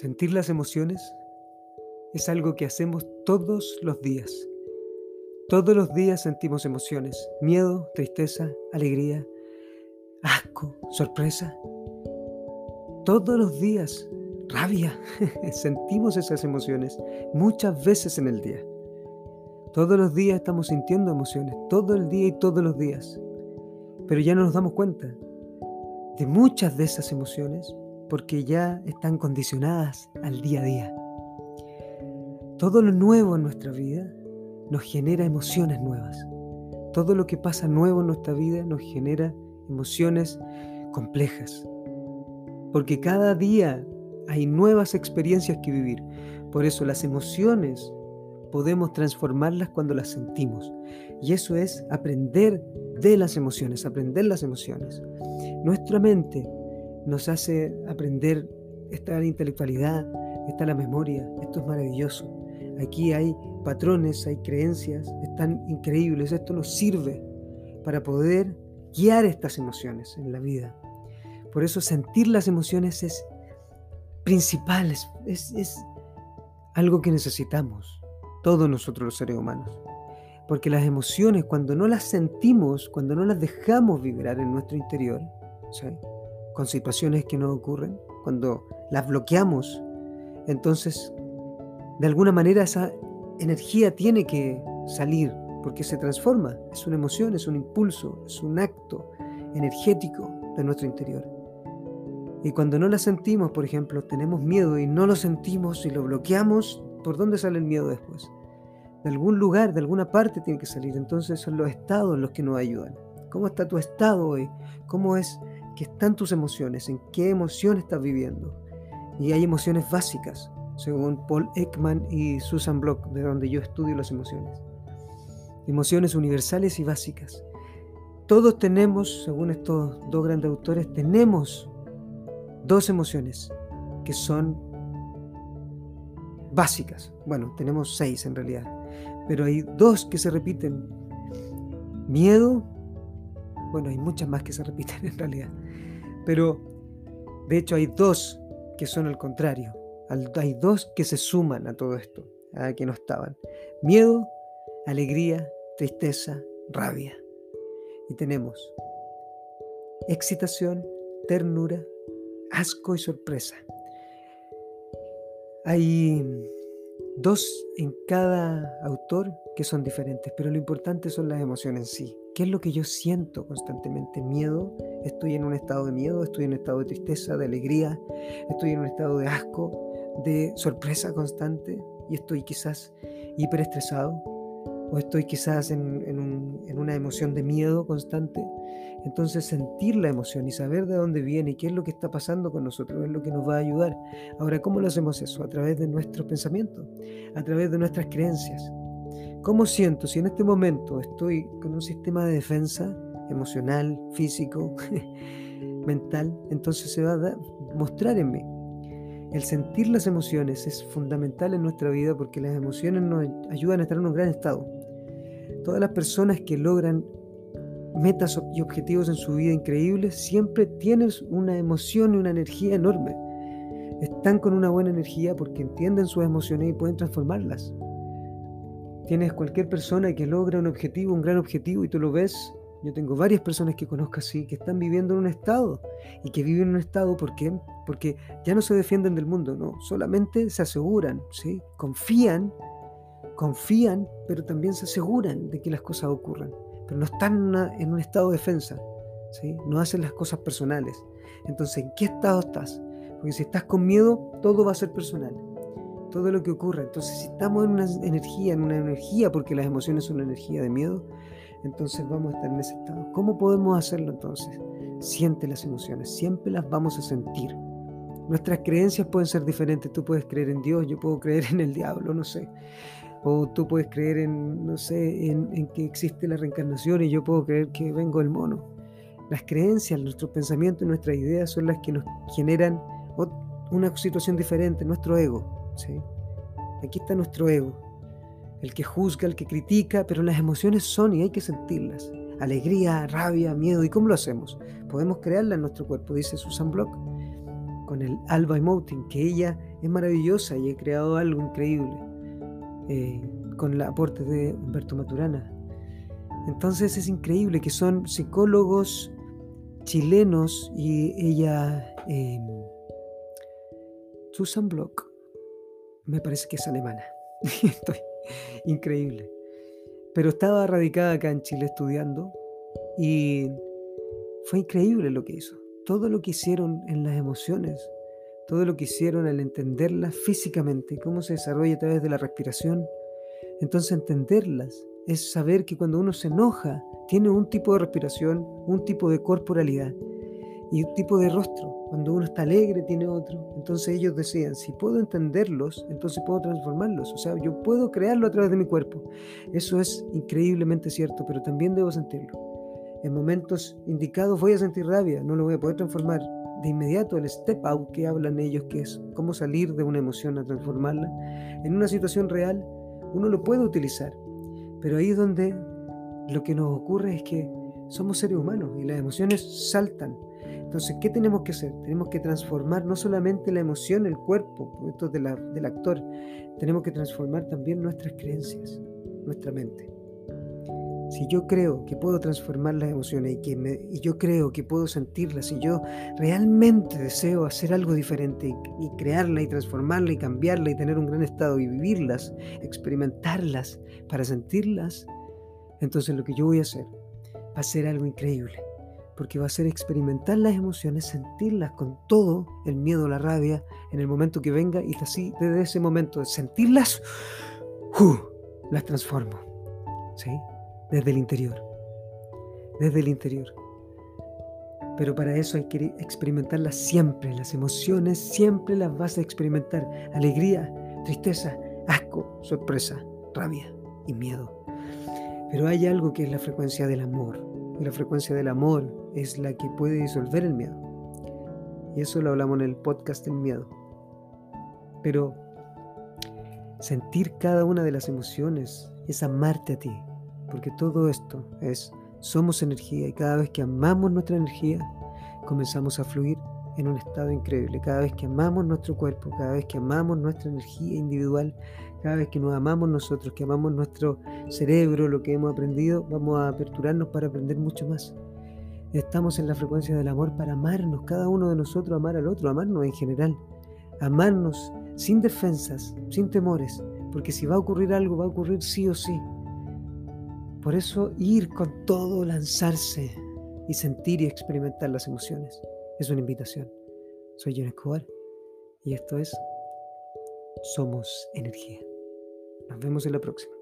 Sentir las emociones es algo que hacemos todos los días. Todos los días sentimos emociones, miedo, tristeza, alegría, asco, sorpresa. Todos los días, rabia, sentimos esas emociones muchas veces en el día. Todos los días estamos sintiendo emociones, todo el día y todos los días. Pero ya no nos damos cuenta de muchas de esas emociones porque ya están condicionadas al día a día. Todo lo nuevo en nuestra vida nos genera emociones nuevas. Todo lo que pasa nuevo en nuestra vida nos genera emociones complejas. Porque cada día hay nuevas experiencias que vivir. Por eso las emociones podemos transformarlas cuando las sentimos. Y eso es aprender de las emociones, aprender las emociones. Nuestra mente nos hace aprender, esta la intelectualidad, está la memoria, esto es maravilloso. Aquí hay patrones, hay creencias, están increíbles. Esto nos sirve para poder guiar estas emociones en la vida. Por eso sentir las emociones es principal, es, es algo que necesitamos, todos nosotros los seres humanos. Porque las emociones, cuando no las sentimos, cuando no las dejamos vibrar en nuestro interior, con situaciones que no ocurren, cuando las bloqueamos, entonces de alguna manera esa energía tiene que salir porque se transforma. Es una emoción, es un impulso, es un acto energético de nuestro interior. Y cuando no la sentimos, por ejemplo, tenemos miedo y no lo sentimos y lo bloqueamos, ¿por dónde sale el miedo después? De algún lugar, de alguna parte tiene que salir. Entonces son los estados los que nos ayudan. ¿Cómo está tu estado hoy? ¿Cómo es que están tus emociones? ¿En qué emoción estás viviendo? Y hay emociones básicas según Paul Ekman y Susan Block, de donde yo estudio las emociones. Emociones universales y básicas. Todos tenemos, según estos dos grandes autores, tenemos dos emociones que son básicas. Bueno, tenemos seis en realidad, pero hay dos que se repiten. Miedo, bueno, hay muchas más que se repiten en realidad, pero de hecho hay dos que son al contrario. Hay dos que se suman a todo esto, a que no estaban. Miedo, alegría, tristeza, rabia. Y tenemos excitación, ternura, asco y sorpresa. Hay dos en cada autor que son diferentes, pero lo importante son las emociones en sí. ¿Qué es lo que yo siento constantemente? Miedo, estoy en un estado de miedo, estoy en un estado de tristeza, de alegría, estoy en un estado de asco, de sorpresa constante y estoy quizás hiperestresado o estoy quizás en, una emoción de miedo constante. Entonces sentir la emoción y saber de dónde viene y qué es lo que está pasando con nosotros es lo que nos va a ayudar. Ahora, ¿cómo lo hacemos eso? A través de nuestros pensamientos, a través de nuestras creencias. ¿Cómo siento si en este momento estoy con un sistema de defensa emocional, físico, mental? Entonces se va a mostrar en mí el sentir las emociones es fundamental en nuestra vida porque las emociones nos ayudan a estar en un gran estado. Todas las personas que logran metas y objetivos en su vida increíbles siempre tienen una emoción y una energía enorme. Están con una buena energía porque entienden sus emociones y pueden transformarlas. Tienes cualquier persona que logra un objetivo, un gran objetivo, y tú lo ves yo tengo varias personas que conozco así, que están viviendo en un estado y que viven en un estado, ¿por qué? Porque ya no se defienden del mundo, no, solamente se aseguran, ¿sí? Confían, confían, pero también se aseguran de que las cosas ocurran, pero no están en, un estado de defensa, ¿sí? No hacen las cosas personales. Entonces, ¿en qué estado estás? Porque si estás con miedo, todo va a ser personal todo lo que ocurra. Entonces, si estamos en una energía, en una energía, porque las emociones son una energía de miedo, entonces vamos a estar en ese estado. ¿Cómo podemos hacerlo entonces? Siente las emociones, siempre las vamos a sentir. Nuestras creencias pueden ser diferentes. Tú puedes creer en Dios, yo puedo creer en el diablo, no sé. O tú puedes creer en, no sé, en, que existe la reencarnación y yo puedo creer que vengo del mono. Las creencias, nuestros pensamientos nuestras ideas son las que nos generan una situación diferente, nuestro ego. Aquí está nuestro ego el que juzga, el que critica, pero las emociones son y hay que sentirlas. Alegría, rabia, miedo. ¿Y cómo lo hacemos? Podemos crearla en nuestro cuerpo, dice Susan Block. con el Alba Emoting, que ella es maravillosa y ha creado algo increíble eh, con el aporte de Humberto Maturana. Entonces es increíble que son psicólogos chilenos y ella, em, Susan Block, me parece que es alemana. Estoy increíble. Pero estaba radicada acá en Chile estudiando y fue increíble lo que hizo. Todo lo que hicieron en las emociones, todo lo que hicieron al entenderlas físicamente, cómo se desarrolla a través de la respiración. Entonces entenderlas es saber que cuando uno se enoja, tiene un tipo de respiración, un tipo de corporalidad y un tipo de rostro. Cuando uno está alegre, tiene otro. Entonces ellos decían, si puedo entenderlos, entonces puedo transformarlos. O sea, yo puedo crearlo a través de mi cuerpo. Eso es increíblemente cierto, pero también debo sentirlo. En momentos indicados voy a sentir rabia, no lo voy a poder transformar. De inmediato el step out que hablan ellos, que es cómo salir de una emoción a transformarla, en una situación real, uno lo puede utilizar. Pero ahí es donde lo que nos ocurre es que somos seres humanos y las emociones saltan. Entonces, ¿qué tenemos que hacer? Tenemos que transformar no solamente la emoción, el cuerpo, esto de del actor, tenemos que transformar también nuestras creencias, nuestra mente. Si yo creo que puedo transformar las emociones y, que me, y yo creo que puedo sentirlas, y yo realmente deseo hacer algo diferente y, y crearla y transformarla y cambiarla y tener un gran estado y vivirlas, experimentarlas para sentirlas, entonces lo que yo voy a hacer va a ser algo increíble, porque va a ser experimentar las emociones, sentirlas con todo el miedo, la rabia, en el momento que venga y así desde ese momento de sentirlas, las transformo, ¿sí? Desde el interior, desde el interior. Pero para eso hay que experimentarlas siempre, las emociones siempre las vas a experimentar, alegría, tristeza, asco, sorpresa, rabia y miedo. Pero hay algo que es la frecuencia del amor. Y la frecuencia del amor es la que puede disolver el miedo. Y eso lo hablamos en el podcast del miedo. Pero sentir cada una de las emociones es amarte a ti. Porque todo esto es, somos energía y cada vez que amamos nuestra energía, comenzamos a fluir en un estado increíble. Cada vez que amamos nuestro cuerpo, cada vez que amamos nuestra energía individual, cada vez que nos amamos nosotros, que amamos nuestro cerebro, lo que hemos aprendido, vamos a aperturarnos para aprender mucho más. Estamos en la frecuencia del amor para amarnos, cada uno de nosotros amar al otro, amarnos en general. Amarnos sin defensas, sin temores, porque si va a ocurrir algo, va a ocurrir sí o sí. Por eso ir con todo, lanzarse y sentir y experimentar las emociones es una invitación. Soy John Escobar y esto es Somos Energía. Nos vemos en la próxima.